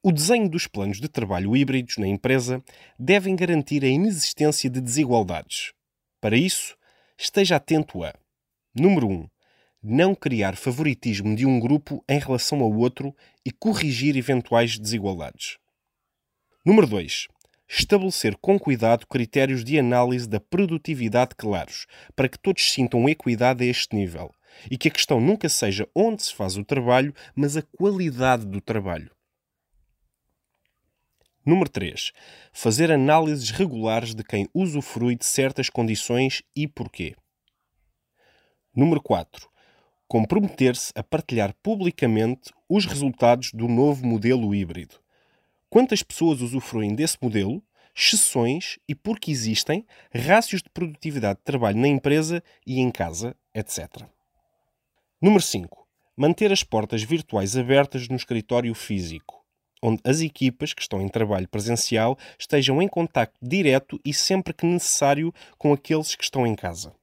O desenho dos planos de trabalho híbridos na empresa devem garantir a inexistência de desigualdades. Para isso, esteja atento a: número 1. Não criar favoritismo de um grupo em relação ao outro e corrigir eventuais desigualdades. Número 2. Estabelecer com cuidado critérios de análise da produtividade claros, para que todos sintam equidade a este nível e que a questão nunca seja onde se faz o trabalho, mas a qualidade do trabalho. Número 3. Fazer análises regulares de quem usufrui de certas condições e porquê. Número 4. Comprometer-se a partilhar publicamente os resultados do novo modelo híbrido. Quantas pessoas usufruem desse modelo, exceções e por que existem, rácios de produtividade de trabalho na empresa e em casa, etc. Número 5. Manter as portas virtuais abertas no escritório físico onde as equipas que estão em trabalho presencial estejam em contacto direto e sempre que necessário com aqueles que estão em casa.